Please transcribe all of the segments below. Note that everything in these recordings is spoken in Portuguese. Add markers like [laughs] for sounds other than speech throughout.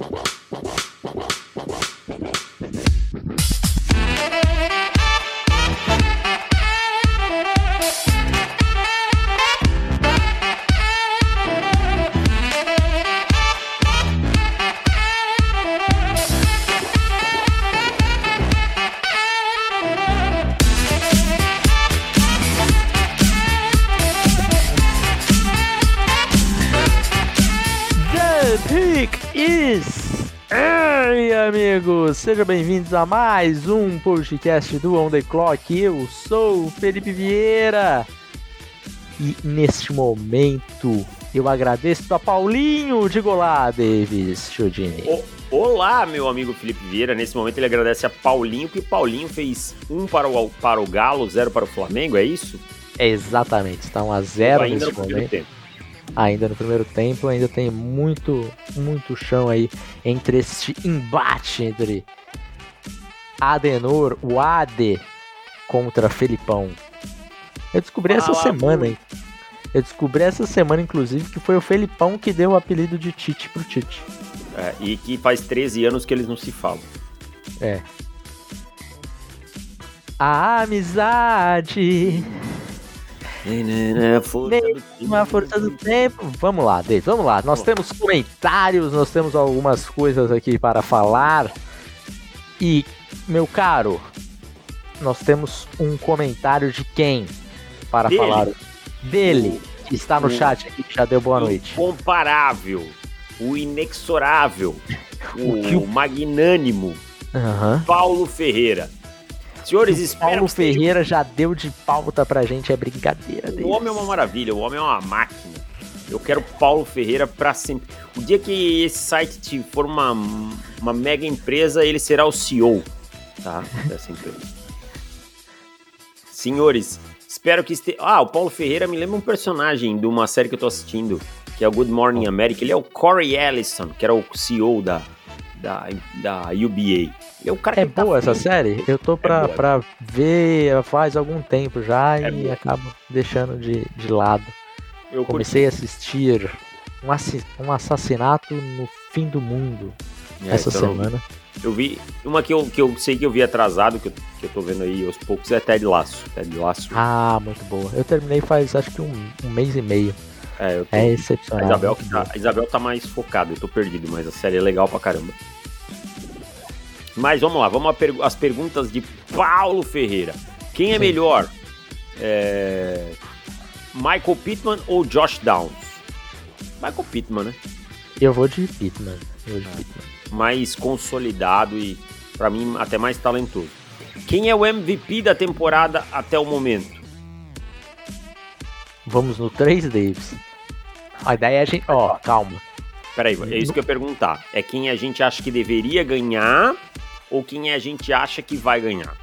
The sejam bem-vindos a mais um podcast do On The Clock. Eu sou o Felipe Vieira e neste momento eu agradeço a Paulinho de Golá, Davis Chodini. Olá, meu amigo Felipe Vieira. Nesse momento ele agradece a Paulinho, que Paulinho fez um para o, para o Galo, zero para o Flamengo, é isso? É exatamente, está 1 a 0 Ainda no neste momento. tempo. Ainda no primeiro tempo, ainda tem muito, muito chão aí entre este embate entre Adenor, o Ade, contra Felipão. Eu descobri essa semana, hein? Eu descobri essa semana, inclusive, que foi o Felipão que deu o apelido de Tite pro Tite. É, e que faz 13 anos que eles não se falam. É. A amizade, uma força do tempo. Vamos lá, David, vamos lá. Nós temos comentários, nós temos algumas coisas aqui para falar. E, meu caro, nós temos um comentário de quem para Dele. falar? Dele, que está no o- chat aqui, que já deu boa noite. Incomparável, o inexorável, [laughs] o, que o- magnânimo Aham. Paulo Ferreira. Senhores, O espero Paulo Ferreira já deu de pauta pra gente, é brincadeira dele. O homem é uma maravilha, o homem é uma máquina. Eu quero Paulo Ferreira pra sempre. O dia que esse site te for uma, uma mega empresa, ele será o CEO, tá? Dessa empresa. Senhores, espero que esteja. Ah, o Paulo Ferreira me lembra um personagem de uma série que eu tô assistindo, que é o Good Morning America. Ele é o Corey Ellison, que era o CEO da, da, da UBA. É o cara É tá boa essa frente. série? Eu tô pra, boa. pra ver faz algum tempo já É e boa. acabo deixando de, de lado. Eu curti. Comecei a assistir um, assi- um assassinato no fim do mundo É, essa então semana. Eu vi. Uma que eu, que eu sei que eu vi atrasado, que eu, que eu tô vendo aí aos poucos, é Ted Laço. Ted Laço. Ah, muito boa. Eu terminei faz acho que um, um mês e meio. É, eu tô, É a, excepcional. Isabel muito que tá, a Isabel tá mais focada, eu tô perdido, mas a série é legal pra caramba. Mas vamos lá, vamos às perguntas de Paulo Ferreira. Quem é Sim. melhor? É, Michael Pittman ou Josh Downs? Michael Pittman, né? Eu vou de Pittman. Vou de Ah. Pittman. mais consolidado e, pra mim, até mais talentoso. Quem é o MVP da temporada até o momento? Vamos no 3, Davis. A ideia é a gente. Ó, calma. Peraí, é isso que eu ia perguntar. É quem a gente acha que deveria ganhar ou quem a gente acha que vai ganhar?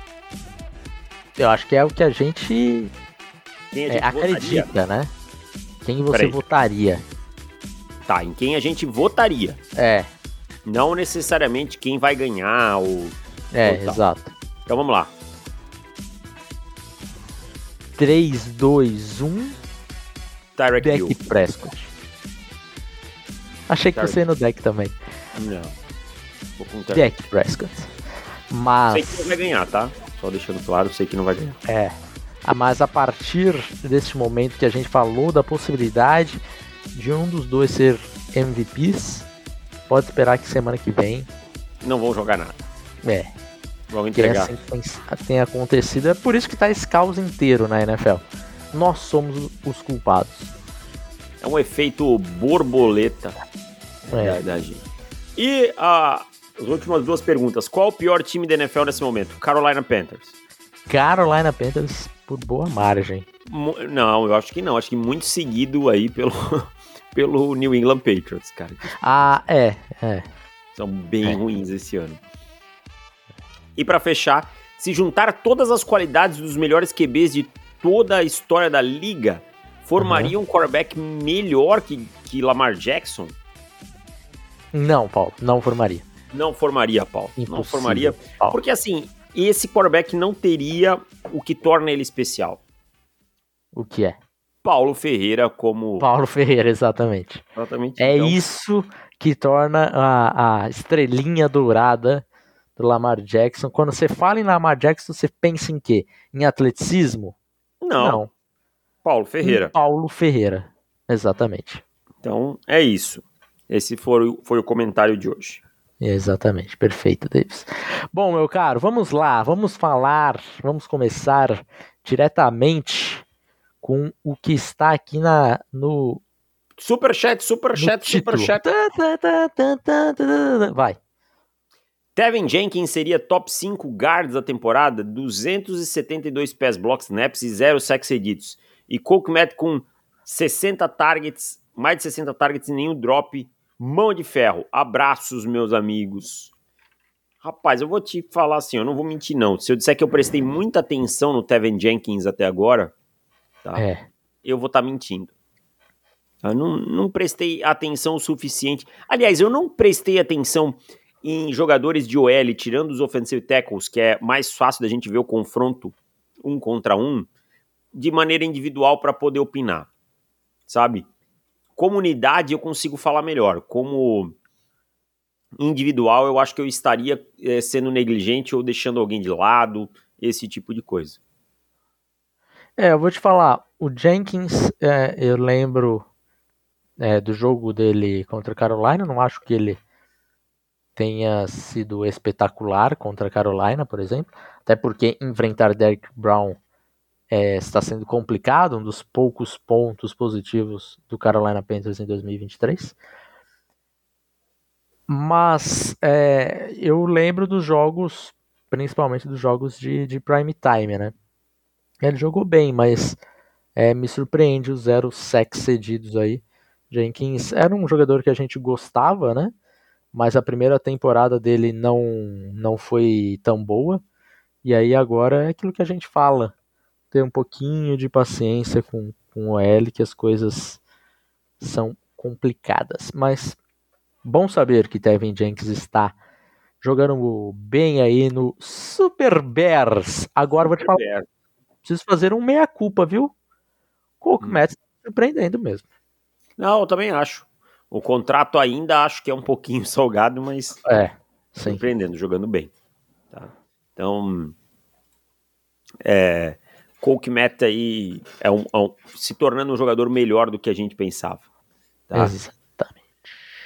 Eu acho que é o que a gente Quem a é, gente votaria? acredita, né? Quem você Peraí. votaria? Tá, em quem a gente votaria. É, Não necessariamente quem vai ganhar ou... é, Total. exato. Então vamos lá. 3, 2, 1, Tyreek deck Hill. Prescott. Achei que você ia no deck também. Não. Vou com o. Deck Prescott. Mas. Sei que não vai ganhar, tá? Só deixando claro, sei que não vai ganhar. É. Ah, Mas a partir deste momento que a gente falou da possibilidade de um dos dois ser MVPs, pode esperar que semana que vem. Não vão jogar nada. É, Vão é entregar. assim que tem, tem acontecido. É por isso que tá esse caos inteiro na NFL. Nós somos os culpados. É um efeito borboleta É. da, gente. E a- as últimas duas perguntas. Qual o pior time da NFL nesse momento? Carolina Panthers. Carolina Panthers por boa margem. Não, eu acho que não. Acho que muito seguido aí pelo, [laughs] pelo New England Patriots, cara. Ah, é, é. São bem É. ruins esse ano. E pra fechar, se juntar todas as qualidades dos melhores QBs de toda a história da liga, formaria um quarterback melhor que, que Lamar Jackson? Não, Paulo, não formaria. Não formaria, Paulo. Não Impossível, formaria. Paulo. Porque assim, esse quarterback não teria o que torna ele especial. O que é? Paulo Ferreira como. Paulo Ferreira, exatamente. Exatamente. É Então, isso que torna a, a estrelinha dourada do Lamar Jackson. Quando você fala em Lamar Jackson, você pensa em quê? Em atleticismo? Não. Não. Paulo Ferreira. Paulo Ferreira, exatamente. Então é isso. Esse foi, foi o comentário de hoje. Exatamente, perfeito, Davis. Bom, meu caro, vamos lá, vamos falar, vamos começar diretamente com o que está aqui na, no. Superchat, superchat, superchat. Vai. Tevin Jenkins seria top 5 guards da temporada, 272 pass blocks snaps e 0 sacks cedidos. E Coke Matt com 60 targets, mais de 60 targets e nenhum drop Mão de ferro, abraços, meus amigos. Rapaz, eu vou te falar assim, eu não vou mentir não. Se eu disser que eu prestei muita atenção no Tevin Jenkins até agora, tá? É. Eu vou estar tá mentindo. Eu não, não prestei atenção o suficiente. Aliás, eu não prestei atenção em jogadores de OL, tirando os offensive tackles, que é mais fácil da gente ver o confronto um contra um, de maneira individual para poder opinar. Sabe? comunidade eu consigo falar melhor. Como individual, eu acho que eu estaria é, sendo negligente ou deixando alguém de lado, esse tipo de coisa. É, eu vou te falar, o Jenkins, é, eu lembro é, do jogo dele contra a Carolina, não acho que ele tenha sido espetacular contra a Carolina, por exemplo, até porque enfrentar Derek Brown é, está sendo complicado, um dos poucos pontos positivos do Carolina Panthers em 2023. Mas é, eu lembro dos jogos, principalmente dos jogos de, de prime time, né? Ele jogou bem, mas é, me surpreende os zero sacks cedidos aí. Jenkins era um jogador que a gente gostava, né? Mas a primeira temporada dele não, não foi tão boa. E aí agora é aquilo que a gente fala ter um pouquinho de paciência com, com o L, que as coisas são complicadas. Mas bom saber que Tevin Jenkins está jogando bem aí no Super Bears. Agora Super vou te falar. Bears. Preciso fazer um meia-culpa, viu? Coke hum. Matt surpreendendo mesmo. Não, eu também acho. O contrato ainda acho que é um pouquinho [laughs] salgado, mas é, surpreendendo, jogando bem. Tá? Então, é, Coke Meta aí é um, é um, se tornando um jogador melhor do que a gente pensava. Tá? Exatamente.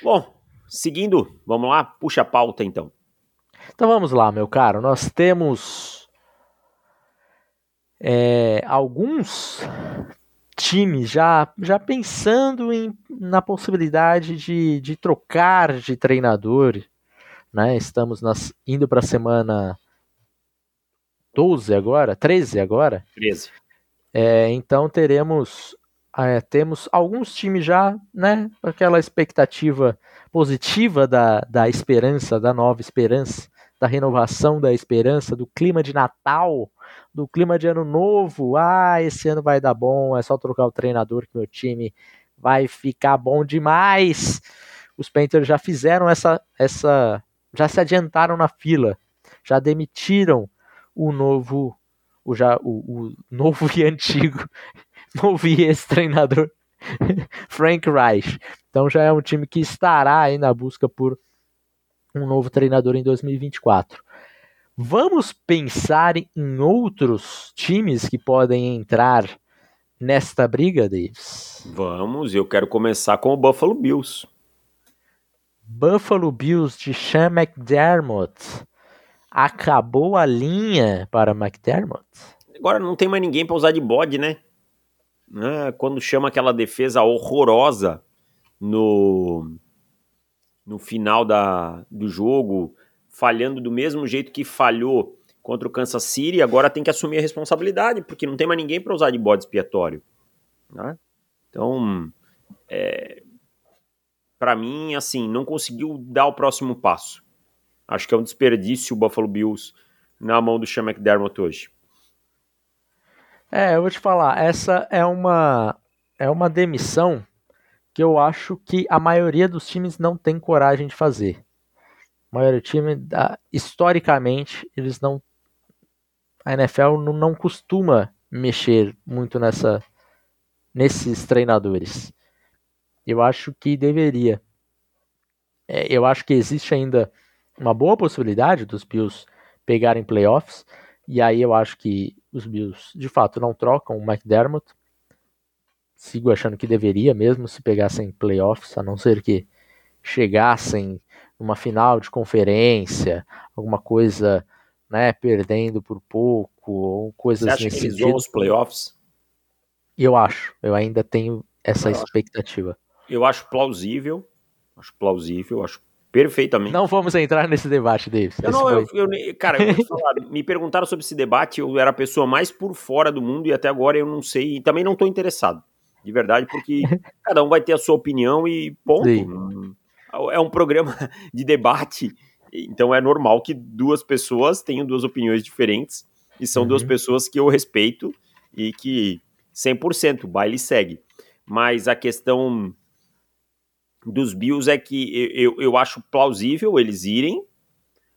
Bom, seguindo, vamos lá, puxa a pauta então. Então vamos lá, meu caro. Nós temos é, alguns times já, já pensando em, na possibilidade de, de trocar de treinador. Né? Estamos nas, indo para a semana 12 agora, 13 agora. 13. É, então teremos é, temos alguns times já, né, aquela expectativa positiva da, da esperança, da nova esperança, da renovação da esperança, do clima de Natal, do clima de Ano Novo. Ah, esse ano vai dar bom, é só trocar o treinador que meu time vai ficar bom demais. Os Panthers já fizeram essa, essa, já se adiantaram na fila, já demitiram o novo, o já o, o novo e [laughs] antigo, novo e ex-treinador [laughs] Frank Reich. Então já é um time que estará aí na busca por um novo treinador em 2024. Vamos pensar em outros times que podem entrar nesta briga, Davis? Vamos, eu quero começar com o Buffalo Bills. Buffalo Bills de Sean McDermott acabou a linha para McDermott. Agora não tem mais ninguém para usar de bode, né? Ah, quando chama aquela defesa horrorosa no, no final da, do jogo, falhando do mesmo jeito que falhou contra o Kansas City, agora tem que assumir a responsabilidade, porque não tem mais ninguém para usar de bode expiatório. Né? Então, é, para mim, assim, não conseguiu dar o próximo passo. Acho que é um desperdício o Buffalo Bills na mão do Sean McDermott hoje. É, eu vou te falar, essa é uma é uma demissão que eu acho que a maioria dos times não tem coragem de fazer. A maioria do time, historicamente, eles não a NFL não, não costuma mexer muito nessa nesses treinadores. Eu acho que deveria. É, eu acho que existe ainda uma boa possibilidade dos Bills pegarem playoffs, e aí eu acho que os Bills de fato não trocam o McDermott. Sigo achando que deveria mesmo se pegassem playoffs, a não ser que chegassem numa final de conferência, alguma coisa, né, perdendo por pouco, ou coisas Você acha nesse que eles vão aos playoffs? Eu acho, eu ainda tenho essa Eu acho. expectativa. Eu acho plausível. Acho plausível, acho perfeitamente. Não vamos entrar nesse debate, Davis. Eu não, eu, eu cara, eu [laughs] falar, me perguntaram sobre esse debate, eu era a pessoa mais por fora do mundo e até agora eu não sei, e também não tô interessado, de verdade, porque [laughs] cada um vai ter a sua opinião e ponto. Sim. É um programa [laughs] de debate, então é normal que duas pessoas tenham duas opiniões diferentes, e são duas Uhum. pessoas que eu respeito e que 100% o baile segue. Mas a questão dos Bills é que eu, eu, eu acho plausível eles irem,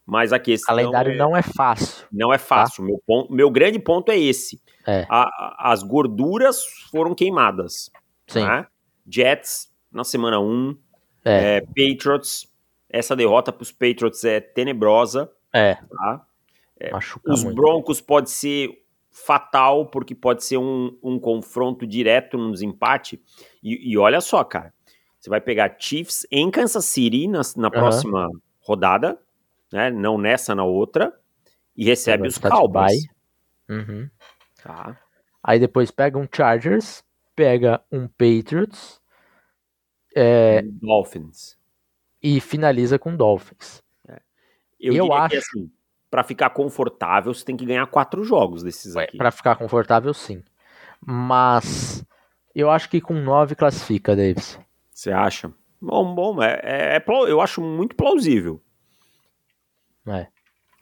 mas a O questão calendário é- não é fácil. não é fácil. Meu, ponto, meu grande ponto é esse. É. A- as gorduras foram queimadas. Sim. né? Jets na semana 1, É, é, Patriots. Essa derrota para os Patriots é tenebrosa. é. Tá? Machuca Os muito. Broncos pode ser fatal, porque pode ser um, um confronto direto num desempate. E, e olha só, cara. Você vai pegar Chiefs em Kansas City na, na próxima rodada, né? Não nessa, na outra. E recebe os Cowboys. Uhum. Tá? Aí depois pega um Chargers, pega um Patriots é, Dolphins. e finaliza com Dolphins. Eu, Eu diria que acho- assim, pra ficar confortável, você tem que ganhar quatro jogos desses aqui. Para ficar confortável, sim. Mas eu acho que com 9 classifica, Davis. Você acha? Bom, bom, é, é- é eu acho muito plausível. É.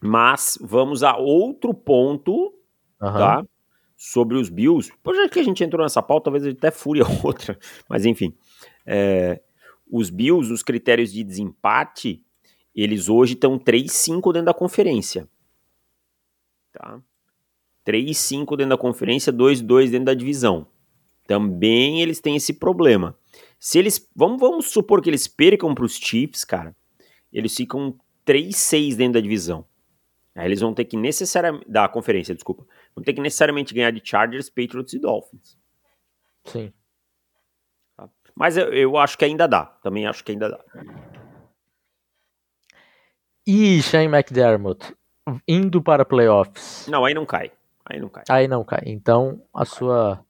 Mas vamos a outro ponto, Aham. tá? Sobre os Bills. Já que a gente entrou nessa pauta, talvez até fure a [laughs] outra. Mas enfim. É, os Bills, os critérios de desempate, eles hoje estão 3-5 dentro da conferência. Tá? 3-5 dentro da conferência, 2-2 dentro da divisão. Também eles têm esse problema. Se eles. Vamos, vamos supor que eles percam para os Chiefs, cara. Eles ficam 3-6 dentro da divisão. Aí eles vão ter que necessariamente. Da conferência, desculpa. Vão ter que necessariamente ganhar de Chargers, Patriots e Dolphins. Sim. Mas eu, eu acho que ainda dá. Também acho que ainda dá. E Shane McDermott indo para playoffs. Não, aí não cai. Aí não cai. Aí não cai. Então, a sua.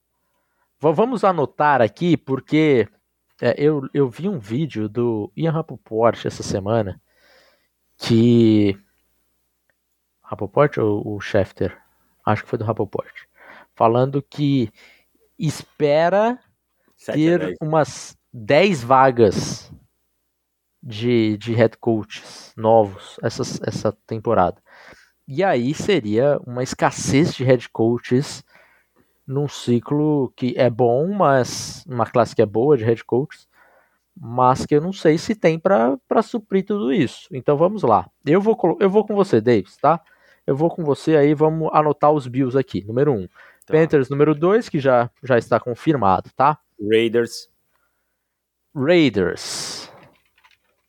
Vamos anotar aqui, porque é, eu, eu vi um vídeo do Ian Rapoport essa semana que. Rapoport ou o Schefter? Acho que foi do Rapoport. Falando que espera 7 a ter 10. umas 10 vagas de, de head coaches novos essa, essa temporada. E aí seria uma escassez de head coaches num ciclo que é bom, mas uma classe que é boa de head coaches, mas que eu não sei se tem para suprir tudo isso. Então vamos lá. Eu vou, eu vou com você, Davis, tá? Eu vou com você aí, vamos anotar os Bills aqui. Número 1. Um. Tá. Panthers número 2, que já, já está confirmado, tá? Raiders, Raiders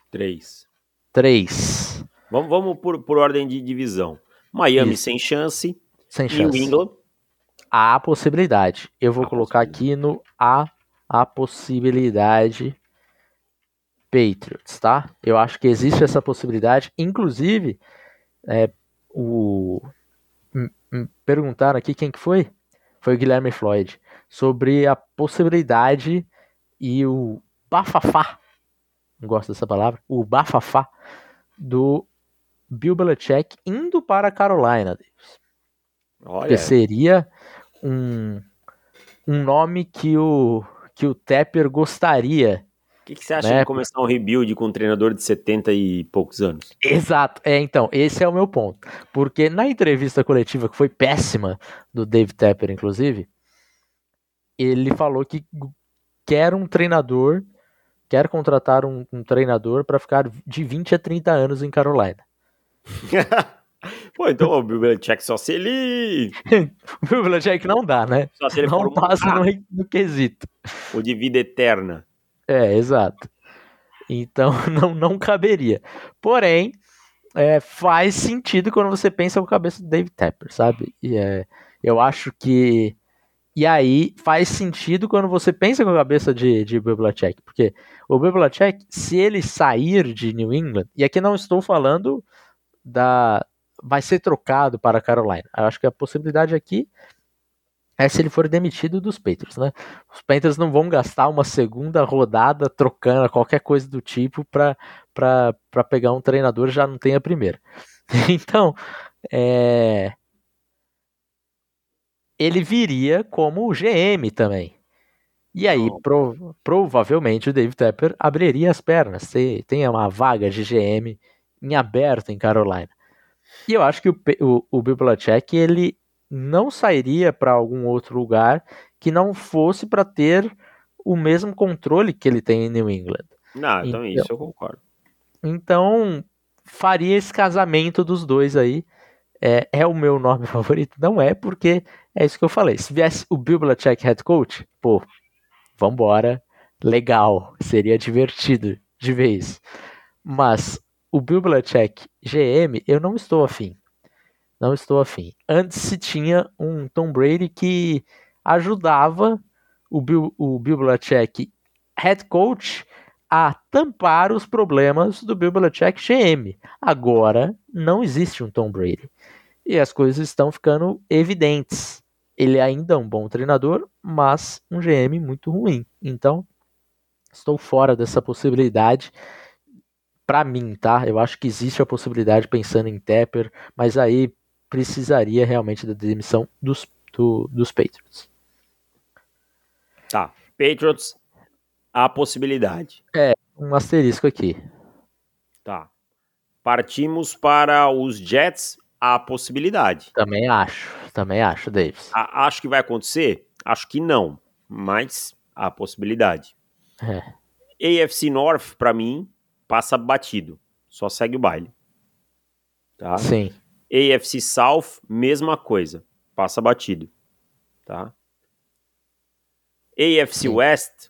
3. 3. Vamos, vamos por, por ordem de divisão. Miami Isso. sem chance. Sem New chance. England. Há possibilidade. Eu vou Há colocar aqui no a, a possibilidade Patriots, tá? Eu acho que existe essa possibilidade. Inclusive, é, o perguntaram aqui quem que foi? Foi o Guilherme Floyd sobre a possibilidade e o bafafá, não gosto dessa palavra, o bafafá do Bill Belichick indo para a Carolina. Olha, Porque seria um, um nome que o, que o Tepper gostaria. o que, que você acha né? de começar um rebuild com um treinador de 70 e poucos anos? Exato, é então, esse é o meu ponto. Porque na entrevista coletiva, que foi péssima, do Dave Tepper, inclusive, ele falou que quer um treinador, quer contratar um, um treinador para ficar de 20 a 30 anos em Carolina. [laughs] Pô, então o Belichick só se ele. [laughs] O Belichick não dá, né? Só se ele Não passa no, no quesito. o de vida eterna. É, exato. Então [laughs] não, não caberia. Porém, é, faz sentido quando você pensa com a cabeça do Dave Tepper, sabe? E, é, eu acho que. E aí faz sentido quando você pensa com a cabeça de, de Belichick, porque o Belichick, se ele sair de New England, e aqui não estou falando da. Vai ser trocado para a Carolina. Eu acho que a possibilidade aqui é se ele for demitido dos Patriots, né? Os Panthers não vão gastar uma segunda rodada trocando qualquer coisa do tipo para pegar um treinador já não tem a primeira. [laughs] Então, é... ele viria como GM também. E aí, pro, provavelmente, o David Tepper abriria as pernas. Tem uma vaga de GM em aberto em Carolina. E eu acho que o, o, o Bill Belichick, ele não sairia para algum outro lugar que não fosse para ter o mesmo controle que ele tem em New England. Não, então, então isso eu concordo. Então, faria esse casamento dos dois aí. É, é, o meu nome [laughs] favorito? Não é, porque é isso que eu falei. Se viesse o Bill Belichick head coach, pô, vambora, legal, seria divertido de vez. Mas o Bill Belichick GM, eu não estou afim não estou afim. Antes se tinha um Tom Brady que ajudava o Bill, o Bill Belichick head coach a tampar os problemas do Bill Belichick GM. Agora não existe um Tom Brady. E as coisas estão ficando evidentes. Ele ainda é um bom treinador, mas um GM muito ruim. Então, estou fora dessa possibilidade. Para mim, tá? Eu acho que existe a possibilidade pensando em Tepper, mas aí precisaria realmente da demissão dos, do, dos Patriots. Tá. Patriots, a possibilidade. É, um asterisco aqui. Tá. Partimos para os Jets, a possibilidade. Também acho, também acho, Davis. A, acho que vai acontecer? Acho que não, mas a possibilidade. É. AFC North, para mim, passa batido. Só segue o baile. Tá? Sim. AFC South, mesma coisa. Passa batido. Tá? AFC Sim. West,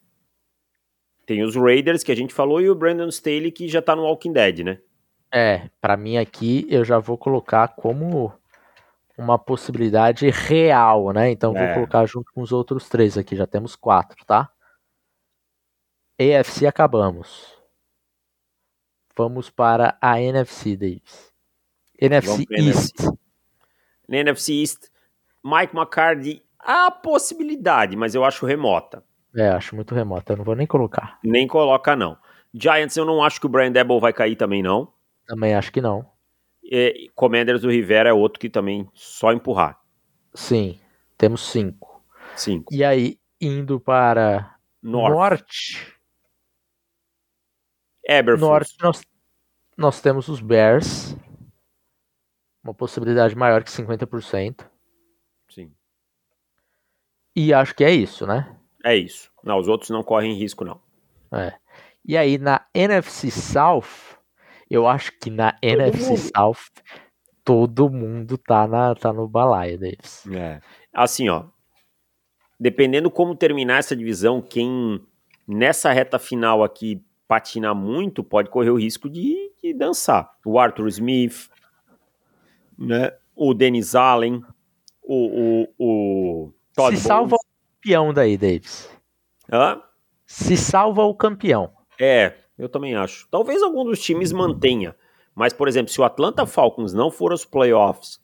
tem os Raiders que a gente falou e o Brandon Staley que já tá no Walking Dead, né? É, para mim aqui eu já vou colocar como uma possibilidade real, né? Então é. vou colocar junto com os outros três aqui, já temos quatro, tá? AFC acabamos. Vamos para a NFC, Davis. NFC East. Na NFC East, Mike McCarthy, há possibilidade, mas eu acho remota. É, acho muito remota, eu não vou nem colocar. Nem coloca, não. Giants, eu não acho que o Brian Debo vai cair também, não. Também acho que não. E Commanders do Rivera é outro que também só empurrar. Sim, temos cinco. Cinco. E aí, indo para North. Norte. Eberflus. Norte, nós, nós temos os Bears. Uma possibilidade maior que 50%. Sim. E acho que é isso, né? É isso. Não, os outros não correm risco, não. É. E aí, na NFC South, eu acho que na todo NFC mundo. South, todo mundo tá, na, tá no balaio deles. É. Assim, ó. Dependendo como terminar essa divisão, quem nessa reta final aqui patinar muito pode correr o risco de, de dançar. O Arthur Smith, né? O Denis Allen, o, o, o Todd Se salva o campeão daí, Davis. Hã? Se salva o campeão. É, eu também acho. Talvez algum dos times mantenha. Mas, por exemplo, se o Atlanta Falcons não for aos playoffs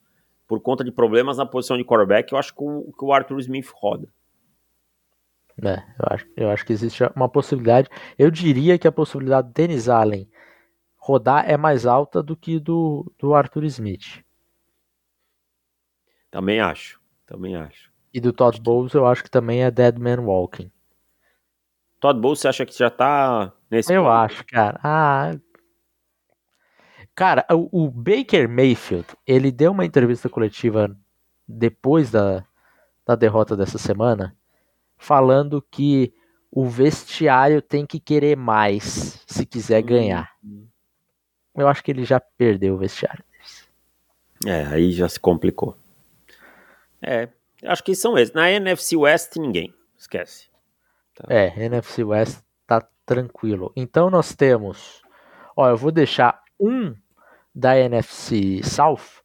por conta de problemas na posição de quarterback, eu acho que o, que o Arthur Smith roda. É, eu acho, eu acho que existe uma possibilidade. Eu diria que a possibilidade do Dennis Allen rodar é mais alta do que do, do Arthur Smith. Também acho. Também acho. E do Todd Bowles eu acho que também é Dead Man Walking. Todd Bowles você acha que já tá nesse Eu ponto? acho, cara. Ah, Cara, o, o, Baker Mayfield, ele deu uma entrevista coletiva depois da, da derrota dessa semana, falando que o vestiário tem que querer mais se quiser ganhar. Uhum. Eu acho que ele já perdeu o vestiário. É, aí já se complicou. É, acho que são esses. Na NFC West, ninguém. Esquece. Tá. É, NFC West tá tranquilo. Então nós temos, ó, eu vou deixar um da NFC South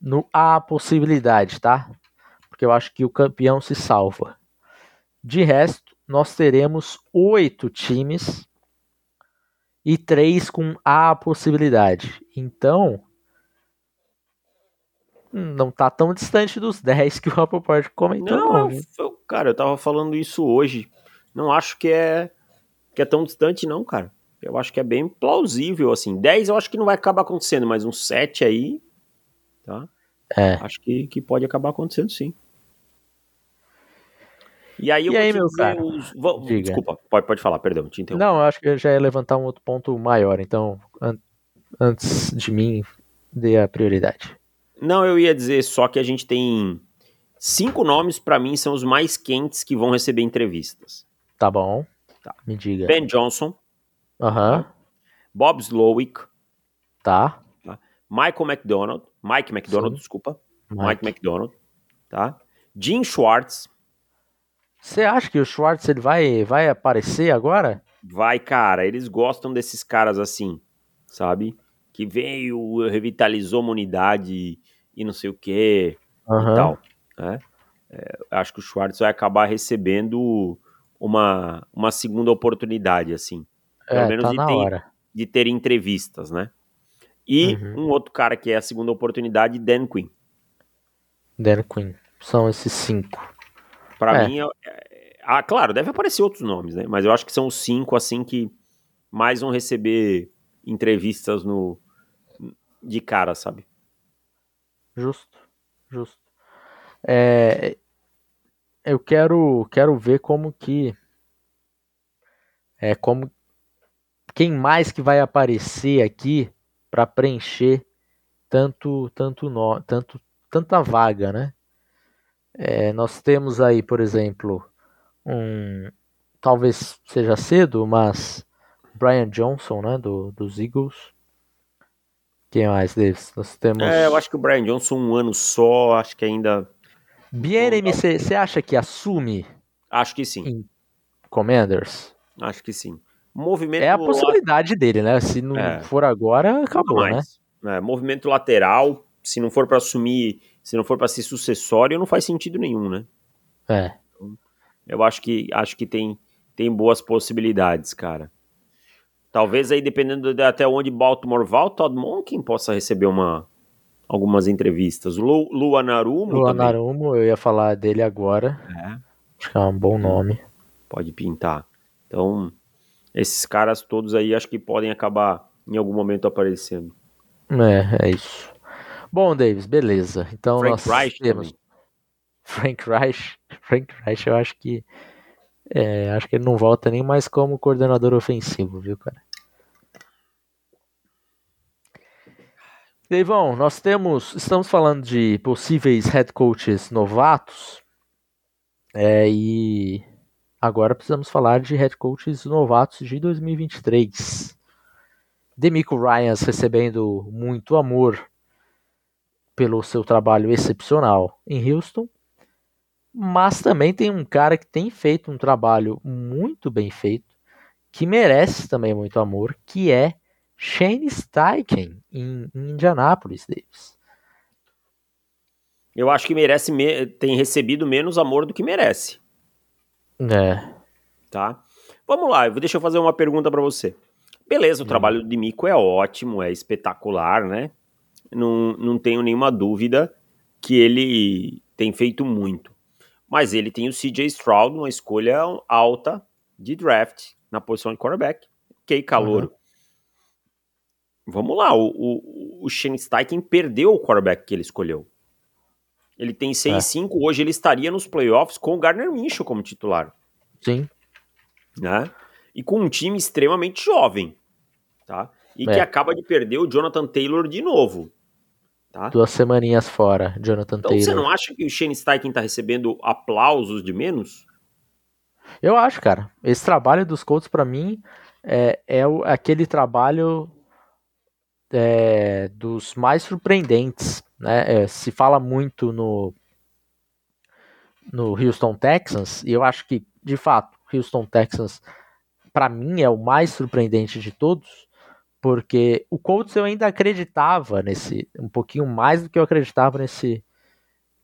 no a possibilidade, tá? Porque eu acho que o campeão se salva. De resto, nós teremos oito times e três com a possibilidade. Então, não tá tão distante dos 10 que o [laughs] Rappaport comentou. Não, não eu, cara, eu tava falando isso hoje. Não acho que é que é tão distante, não, cara. Eu acho que é bem plausível, assim. 10 eu acho que não vai acabar acontecendo, mas uns 7 aí, tá? É. Acho que, que pode acabar acontecendo, sim. E aí, eu e aí meu cara? Os... Desculpa, pode, pode falar, perdão, te interrompo. Não, eu acho que eu já ia levantar um outro ponto maior, então, an antes de mim, dê a prioridade. Não, eu ia dizer só que a gente tem cinco nomes, para mim, são os mais quentes que vão receber entrevistas. Tá bom. Tá. Me diga. Ben Johnson. Aham. Uh -huh. Bob Slowick. Tá. tá. Michael McDonald. Mike McDonald, Sim. desculpa. Mike. Mike McDonald. Tá. Jim Schwartz. Você acha que o Schwartz ele vai, vai aparecer agora? Vai, cara. Eles gostam desses caras assim, sabe? Que veio, revitalizou uma unidade e não sei o que uhum. e tal. Né? É, acho que o Schwartz vai acabar recebendo uma, uma segunda oportunidade, assim. Pelo é, menos tá de, ter, hora. de ter entrevistas, né? E uhum. um outro cara que é a segunda oportunidade, Dan Quinn. Dan Quinn. São esses cinco. Para é. mim, é, é, ah, claro, deve aparecer outros nomes, né? Mas eu acho que são os cinco, assim, que mais vão receber entrevistas no de cara, sabe? Justo, justo. É, eu quero, quero ver como que é como quem mais que vai aparecer aqui para preencher tanto tanto no, tanto tanta vaga, né? É, nós temos aí, por exemplo, um talvez seja cedo, mas Brian Johnson, né, do, dos Eagles. Quem mais deles? Nós temos. É, eu acho que o Brian Johnson um ano só, acho que ainda. BNM, você acha que assume? Acho que sim. Commanders? Acho que sim. Movimento é a possibilidade dele, né? Se não é. for agora, acabou, né? É, movimento lateral, se não for para assumir se não for para ser sucessório, não faz sentido nenhum, né? É. Então, eu acho que acho que tem, tem boas possibilidades, cara. Talvez aí, dependendo de até onde Baltimore vá, o Todd Monken possa receber uma, algumas entrevistas. Lu, Lu Anarumo Lu Anarumo, eu ia falar dele agora. É. Acho que é um bom nome. Pode pintar. Então, esses caras todos aí acho que podem acabar em algum momento aparecendo. É, é isso. Bom, Davis, beleza. Então Frank nós Reich temos também. Frank Reich. [laughs] Frank Reich, eu acho que é, acho que ele não volta nem mais como coordenador ofensivo, viu, cara? Deivão, nós temos, estamos falando de possíveis head coaches novatos, é, e agora precisamos falar de head coaches novatos de 2023. Demico Ryans recebendo muito amor pelo seu trabalho excepcional em Houston, mas também tem um cara que tem feito um trabalho muito bem feito, que merece também muito amor, que é Shane Steichen em, em Indianápolis, Davis. Eu acho que merece tem recebido menos amor do que merece. É. Tá? Vamos lá, deixa eu fazer uma pergunta para você. Beleza, o hum. trabalho do Mico é ótimo, é espetacular, né? Não, não tenho nenhuma dúvida que ele tem feito muito. Mas ele tem o CJ Stroud, uma escolha alta de draft na posição de quarterback. Ok, calouro. Uhum. Vamos lá, o, o, o Shane Steichen perdeu o quarterback que ele escolheu. Ele tem 6-5, é. hoje ele estaria nos playoffs com o Gardner Minshew como titular. Sim. Né? E com um time extremamente jovem, tá? E é. que acaba de perder o Jonathan Taylor de novo. Tá? Duas semaninhas fora, Jonathan então, Taylor. Você não acha que o Shane Steichen tá recebendo aplausos de menos? Eu acho, cara. Esse trabalho dos Colts, para mim, é, é o, aquele trabalho é, dos mais surpreendentes. Né? É, se fala muito no, no Houston Texans, e eu acho que, de fato, Houston Texans para mim é o mais surpreendente de todos, porque o Colts eu ainda acreditava nesse um pouquinho mais do que eu acreditava nesse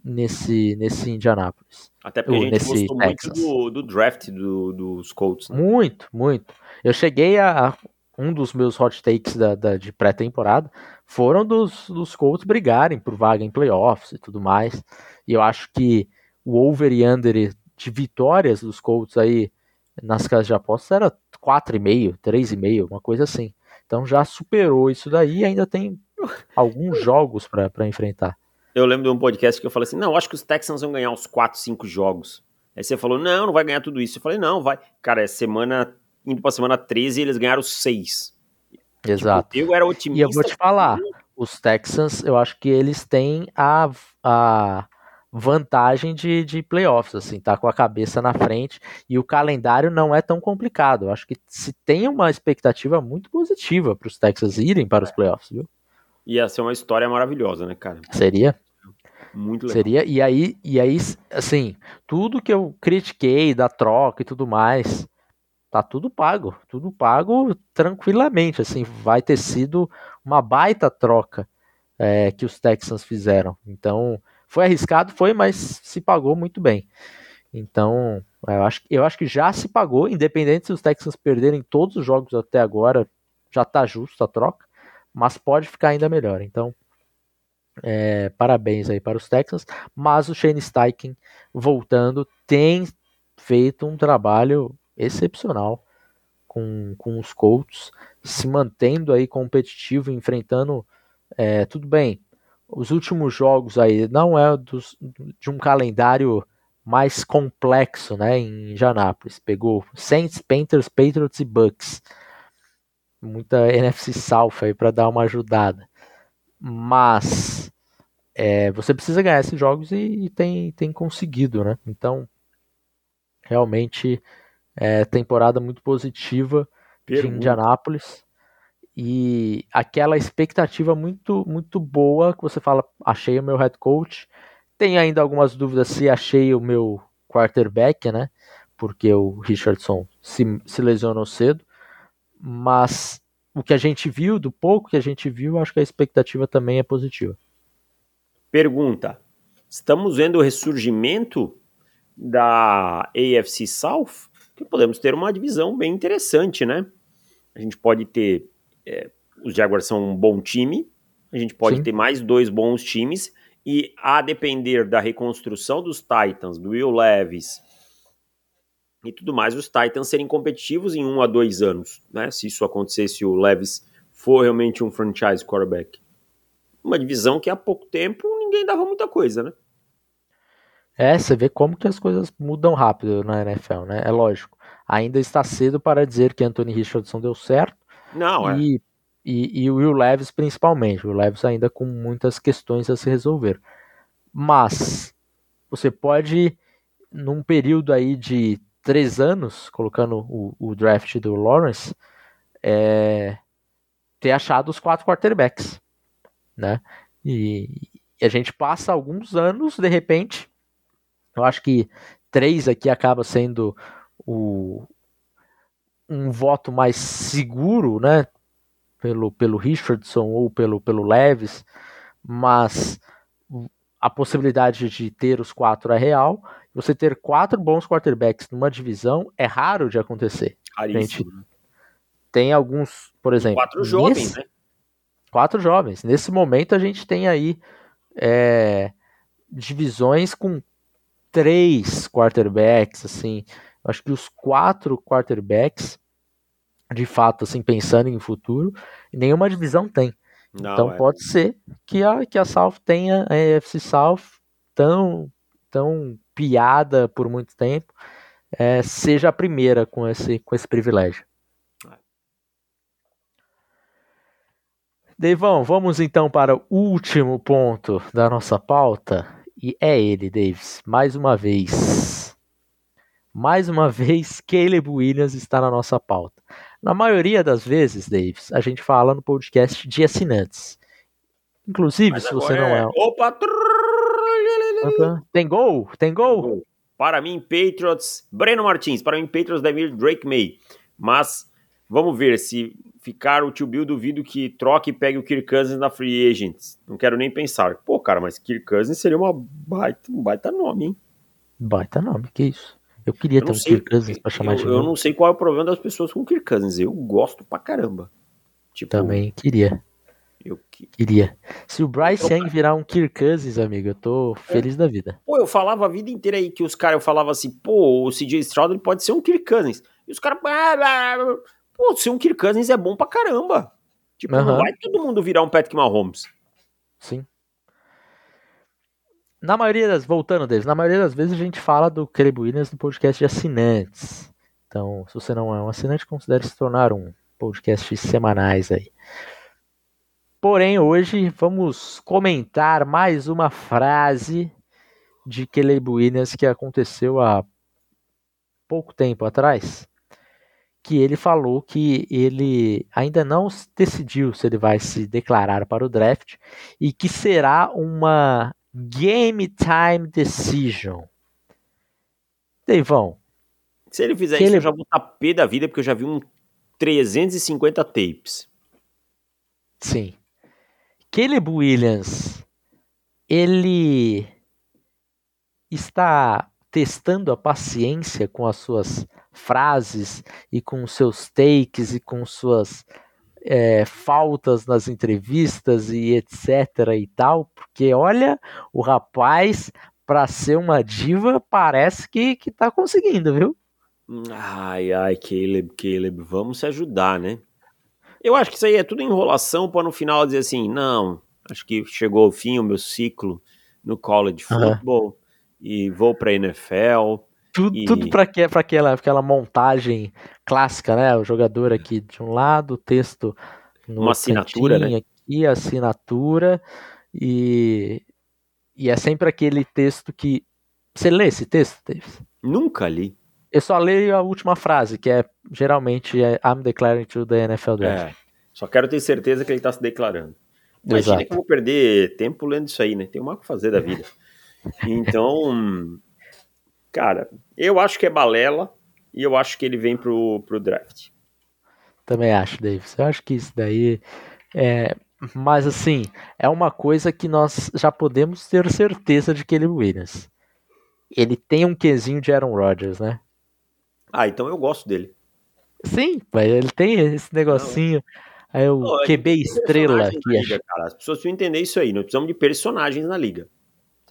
nesse nesse Indianapolis. Até porque a gente gostou Texas. muito do, do draft do, dos Colts. Né? Muito, muito. Eu cheguei a um dos meus hot takes da, da de pré-temporada foram dos, dos Colts brigarem por vaga em playoffs e tudo mais. E eu acho que o over e under de vitórias dos Colts aí nas casas de apostas era 4,5, 3,5, uma coisa assim. Então já superou isso daí e ainda tem alguns [laughs] jogos para enfrentar. Eu lembro de um podcast que eu falei assim: não, acho que os Texans vão ganhar uns 4, 5 jogos. Aí você falou: não, não vai ganhar tudo isso. Eu falei: não, vai. Cara, é semana. Indo pra semana 13 eles ganharam 6. Exato. Tipo, eu era otimista. E eu vou te falar: os Texans, eu acho que eles têm a, a vantagem de, de playoffs, assim, tá com a cabeça na frente e o calendário não é tão complicado. Acho que se tem uma expectativa muito positiva para os Texas irem para os playoffs, viu? Ia ser uma história maravilhosa, né, cara? Seria. Muito legal. Seria, e aí, e aí, assim, tudo que eu critiquei da troca e tudo mais, tá tudo pago, tudo pago tranquilamente, assim, vai ter sido uma baita troca é, que os Texans fizeram. Então, foi arriscado, foi, mas se pagou muito bem. Então, eu acho, eu acho que já se pagou, independente se os Texans perderem todos os jogos até agora, já tá justo a troca, mas pode ficar ainda melhor. Então, é, parabéns aí para os Texans, mas o Shane Steichen voltando tem feito um trabalho excepcional com, com os Colts, se mantendo aí competitivo, enfrentando é, tudo bem os últimos jogos aí não é dos, de um calendário mais complexo, né, em Janápolis. Pegou Saints, Panthers, Patriots e Bucks. Muita NFC South aí para dar uma ajudada. Mas é, você precisa ganhar esses jogos e, e, tem, tem conseguido, né? Então, realmente, é, temporada muito positiva Pergunta. de Indianápolis e aquela expectativa muito muito boa que você fala, achei o meu head coach. Tem ainda algumas dúvidas se achei o meu quarterback, né? Porque o Richardson se, se lesionou cedo. Mas o que a gente viu, do pouco que a gente viu, acho que a expectativa também é positiva. Pergunta: estamos vendo o ressurgimento da AFC South? Que podemos ter uma divisão bem interessante, né? A gente pode ter é, os Jaguars são um bom time, a gente pode Sim. ter mais dois bons times, e a depender da reconstrução dos Titans, do Will Levis e tudo mais, os Titans serem competitivos em um a dois anos, né? Se isso acontecer, se o Levis for realmente um franchise quarterback. Uma divisão que há pouco tempo ninguém dava muita coisa, né? É, você vê como que as coisas mudam rápido na NFL, né? É lógico. Ainda está cedo para dizer que Anthony Richardson deu certo, não, é. E, e, e o Will Levis principalmente. O Will Levis ainda com muitas questões a se resolver. Mas você pode, num período aí de três anos, colocando o, o draft do Lawrence, é, ter achado os quatro quarterbacks, né? E, e, a gente passa alguns anos, de repente, eu acho que três aqui acaba sendo o, um voto mais seguro, né? Pelo, pelo Richardson ou pelo, pelo Leves, mas a possibilidade de ter os quatro é real. Você ter quatro bons quarterbacks numa divisão é raro de acontecer. Raríssimo. Gente, tem alguns, por exemplo. Quatro jovens, nesse, né? Quatro jovens. Nesse momento a gente tem aí é, divisões com três quarterbacks, assim. Acho que os quatro quarterbacks de fato, assim, pensando em futuro, nenhuma divisão tem. Não, então é. pode ser que a, que a South tenha a AFC South tão, tão piada por muito tempo, é, seja a primeira com esse, com esse privilégio. Deivão, vamos então para o último ponto da nossa pauta. E é ele, Davis, mais uma vez. Mais uma [laughs] vez, Caleb Williams está na nossa pauta. Na maioria das vezes, Davis, a gente fala no podcast de assinantes. Inclusive, se você não é. é Opa! Tem gol? Tem gol? Para mim, Patriots. Breno Martins. Para mim, Patriots, Demir Drake May. Mas vamos ver se ficar o tio Bill, duvido que troque e pegue o Kirk Cousins na Free Agents. Não quero nem pensar. Pô, cara, mas Kirk Cousins seria uma baita, um baita nome, hein? Baita nome, que isso. Eu queria Eu ter não um sei, Kirk Cousins pra chamar eu, de eu não sei qual é o problema das pessoas com Kirk Cousins. Eu gosto pra caramba. Tipo, Também queria, eu que- queria. Se o Bryce Opa. Young virar um Kirk Cousins, amigo, eu tô feliz da vida. Pô, eu falava a vida inteira aí que os caras, eu falava assim, pô, o CJ Stroud ele pode ser um Kirk Cousins. E os caras, pô, ser um Kirk Cousins é bom pra caramba. Tipo, não Aham. vai todo mundo virar um Patrick Mahomes. Sim. Na maioria das, voltando deles, na maioria das vezes a gente fala do Caleb Williams no podcast de assinantes. Então, se você não é um assinante, considere se tornar um podcast semanais aí. Porém, hoje vamos comentar mais uma frase de Caleb Williams que aconteceu há pouco tempo atrás, que ele falou que ele ainda não decidiu se ele vai se declarar para o draft e que será uma game time decision. Deivão, Se ele fizer isso, ele- eu já vou estar pé da vida, porque eu já vi um 350 tapes. sim. Caleb Williams, ele está testando a paciência com as suas frases e com os seus takes e com suas é, faltas nas entrevistas e etc e tal, porque olha, o rapaz, para ser uma diva, parece que, que tá conseguindo, viu? Ai, ai, Caleb, Caleb, vamos se ajudar, né? Eu acho que isso aí é tudo enrolação para no final dizer assim, não, acho que chegou ao fim o meu ciclo no college football e vou pra NFL. Tudo, E- tudo para que, pra aquela, aquela montagem clássica, né? O jogador aqui de um lado, o texto no Uma assinatura, né? cantinho aqui, a assinatura, e, e é sempre aquele texto que. Você lê esse texto, Davis? Nunca li. Eu só leio a última frase, que é geralmente é I'm declaring to the NFL Draft. É, só quero ter certeza que ele tá se declarando. Imagina Exato. que eu vou perder tempo lendo isso aí, né? Tem mais o que fazer da vida. [laughs] Então, cara, eu acho que é balela e eu acho que ele vem pro, pro draft. Também acho, Davis. Eu acho que isso daí é. Mas assim, é uma coisa que nós já podemos ter certeza de que ele é Williams. Ele tem um quesinho de Aaron Rodgers, né? Ah, então eu gosto dele. Sim, mas ele tem esse negocinho. Aí o Não, QB estrela que é. liga. As pessoas precisam entender isso aí. Nós precisamos de personagens na liga.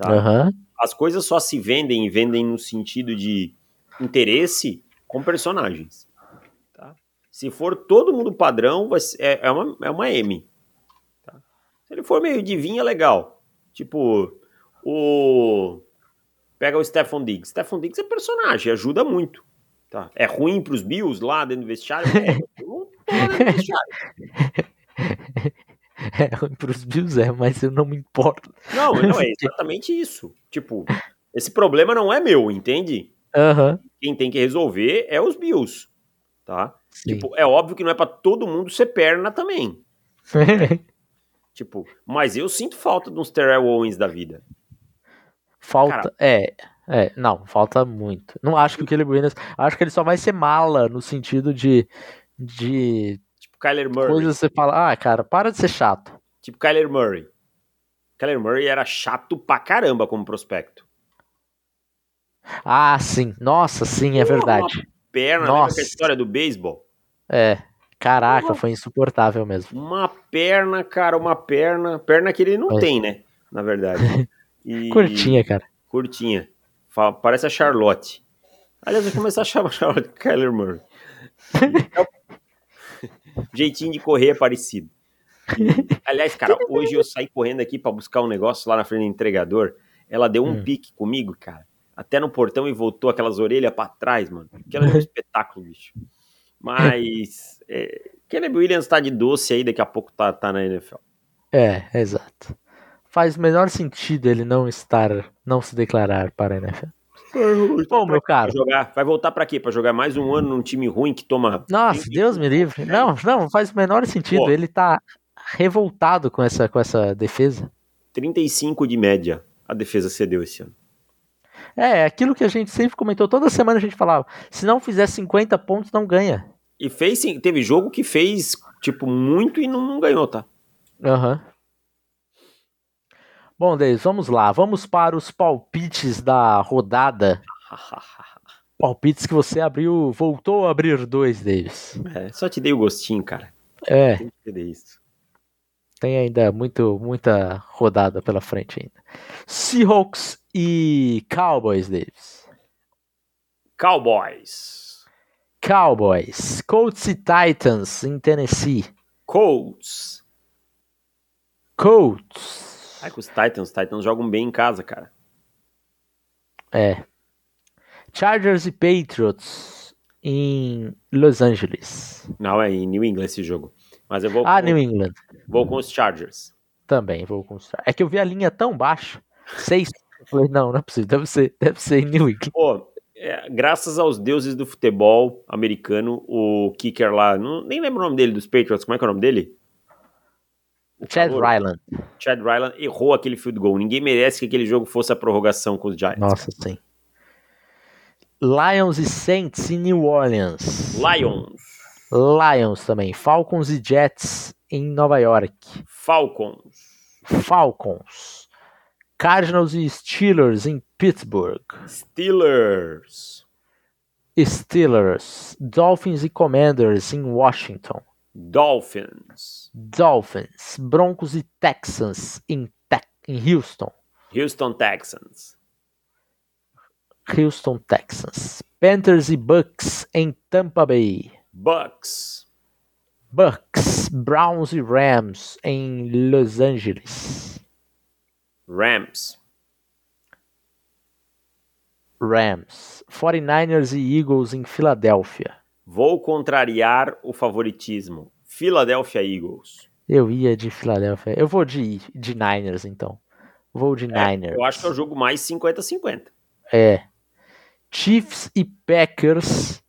Tá? Aham. As coisas só se vendem e vendem no sentido de interesse com personagens. tá? Se for todo mundo padrão, vai ser- é, é uma, é uma M. tá? Se ele for meio divinha, legal. Tipo, o. Pega o Stephon Diggs. Stephon Diggs é personagem, ajuda muito. Tá? É ruim pros Bills lá dentro do vestiário? É, não tô dentro do vestiário. É [laughs] ruim pros Bills, é, mas eu não me importo. Não, não é [laughs] exatamente isso. Tipo, esse problema não é meu, entende? Aham. Quem tem que resolver é os Bills, tá? sim. Tipo, é óbvio que não é pra todo mundo ser perna também. [laughs] Tipo, mas eu sinto falta de uns Terrell Owens da vida. falta. É. É, não, falta muito. Não acho que o Caleb Williams. Acho que ele só vai ser mala no sentido de. De Kyler Murray. coisas você fala, ah, cara, para de ser chato. Tipo, Kyler Murray. Kyler Murray era chato pra caramba como prospecto. Ah, sim. Nossa, sim, é verdade. Perna, lembra Nossa. aquela história do beisebol? É. Caraca, Porra. foi insuportável mesmo. Uma perna, cara, uma perna. Perna que ele não É. tem, né? Na verdade. [laughs] E- Curtinha, cara. Curtinha. Parece a Charlotte. Aliás, eu vou começar a [laughs] chamar a Charlotte Kyler Murray. [laughs] Jeitinho de correr é parecido. E, [laughs] aliás, cara, hoje eu saí correndo aqui pra buscar um negócio lá na frente do entregador. Ela deu um Hum. pique comigo, cara. Até no portão e voltou aquelas orelhas pra trás, mano. Aquela é um [laughs] espetáculo, bicho. Mas. É, Caleb Williams tá de doce aí, daqui a pouco tá, tá na NFL. É, exato. Faz o menor sentido ele não estar, não se declarar para a NFL. Bom, meu caro. Vai, jogar, vai voltar pra quê? Pra jogar mais um ano num time ruim que toma. Nossa, Deus me livre. Não, não, faz o menor sentido. Pô. Ele tá revoltado com essa, com essa defesa. 35 de média a defesa cedeu esse ano. É, é aquilo que a gente sempre comentou, toda semana a gente falava, se não fizer 50 pontos, não ganha. E fez sim, teve jogo que fez, tipo, muito e não, não ganhou, tá? Aham. Uhum. Bom, Deis, vamos lá. Vamos para os palpites da rodada. [laughs] palpites que você abriu, voltou a abrir dois deles. É, só te dei o gostinho, cara. É. Tem que isso. Tem ainda muito, muita rodada pela frente ainda. Seahawks e Cowboys, Davis. Cowboys. Cowboys. Colts e Titans em Tennessee. Colts. Colts. Ai, com os Titans. Os Titans jogam bem em casa, cara. É. Chargers e Patriots em Los Angeles. Não, é em New England esse jogo. Mas eu vou. Ah, com... New England. Vou com os Chargers. Também vou com os Chargers. É que eu vi a linha tão baixa. Seis. Eu falei, não, não é possível. Deve ser, deve ser em New England. Pô, é, graças aos deuses do futebol americano, o kicker lá, não, nem lembro o nome dele, dos Patriots, como é que é o nome dele? Chad Ryland. Chad Ryland errou aquele field goal. Ninguém merece que aquele jogo fosse a prorrogação com os Giants. Nossa, sim. Lions e Saints em New Orleans. Lions. Lions também. Falcons e Jets em Nova York. Falcons. Falcons. Cardinals e Steelers em Pittsburgh. Steelers. Steelers. Dolphins e Commanders em Washington. Dolphins. Dolphins. Broncos e Texans em, Te em Houston. Houston Texans. Houston Texans. Panthers e Bucks em Tampa Bay. Bucks. Bucks. Browns e Rams em Los Angeles. Rams. Rams. 49ers e Eagles em Filadélfia. Vou contrariar o favoritismo. Philadelphia Eagles. Eu ia de Filadélfia. Eu vou de, de Niners, então. Vou de é, Niners. Eu acho que é o jogo mais 50-50. É. Chiefs e Packers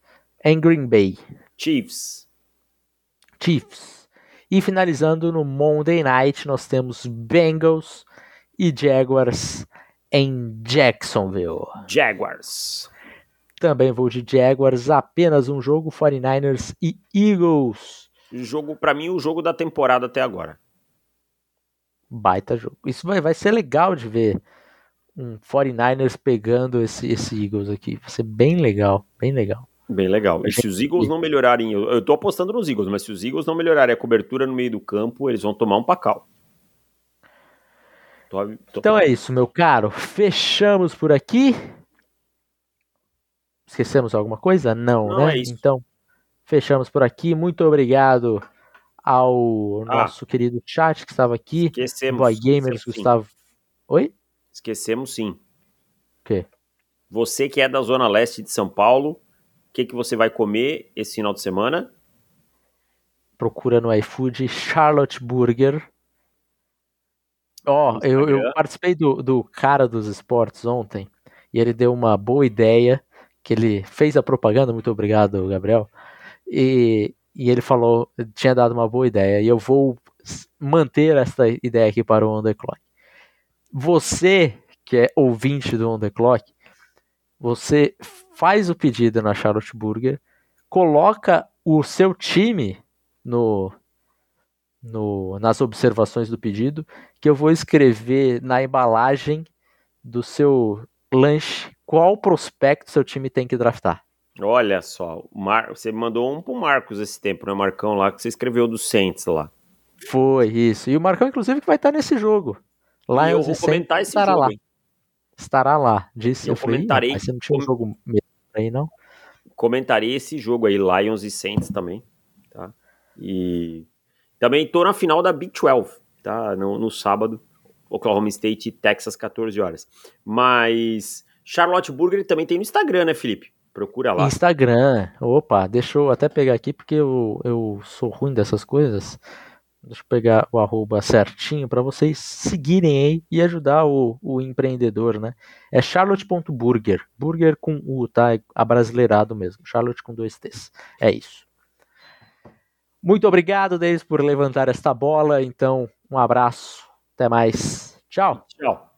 em Green Bay. Chiefs. Chiefs. E finalizando no Monday Night, nós temos Bengals e Jaguars em Jacksonville. Jaguars. Também vou de Jaguars, apenas um jogo, 49ers e Eagles. Jogo, para mim, o jogo da temporada até agora. Baita jogo. Isso vai, vai ser legal de ver um 49ers pegando esse, esse Eagles aqui. Vai ser bem legal, bem legal. Bem legal. E se os Eagles não melhorarem, eu, eu tô apostando nos Eagles, mas se os Eagles não melhorarem a cobertura no meio do campo, eles vão tomar um pacal. Tô, tô... Então é isso, meu caro. Fechamos por aqui. Esquecemos alguma coisa? Não, não né? É então, fechamos por aqui. Muito obrigado ao ah, nosso querido chat que estava aqui. Esquecemos. Boy Gamers, Gustavo. Oi? Esquecemos sim. O quê? Você que é da Zona Leste de São Paulo, o que, que você vai comer esse final de semana? Procura no iFood Charlotte Burger. Ó, oh, eu, eu, participei do, do cara dos esportes ontem e ele deu uma boa ideia, que ele fez a propaganda, muito obrigado, Gabriel. E, e ele falou, tinha dado uma boa ideia, e eu vou manter essa ideia aqui para o On Clock. Você, que é ouvinte do On Clock, você faz o pedido na Charlotte Burger, coloca o seu time no, no, nas observações do pedido, que eu vou escrever na embalagem do seu lanche qual prospecto seu time tem que draftar. Olha só, Mar... você mandou um pro Marcos esse tempo, né, Marcão lá, que você escreveu do Saints lá. Foi, isso. E o Marcão, inclusive, que vai estar nesse jogo. E eu vou comentar esse jogo. Lá estará lá. Disse eu, eu comentarei. Falei, mas você não tinha um jogo aí, não? Comentarei esse jogo aí, Lions e Saints também, tá? E também tô na final da Big 12, tá? No, no sábado, Oklahoma State e Texas, 14 horas. Mas Charlotte Burger também tem no Instagram, né, Felipe? Procura lá. Instagram. Opa, deixa eu até pegar aqui porque eu, eu sou ruim dessas coisas. Deixa eu pegar o arroba certinho para vocês seguirem aí e ajudar o, o empreendedor, né? É charlotte.burger. Burger com U, tá? Abrasileirado mesmo. Charlotte com dois T's. É isso. Muito obrigado, Denis, por levantar esta bola. Então, um abraço. Até mais. Tchau. Tchau.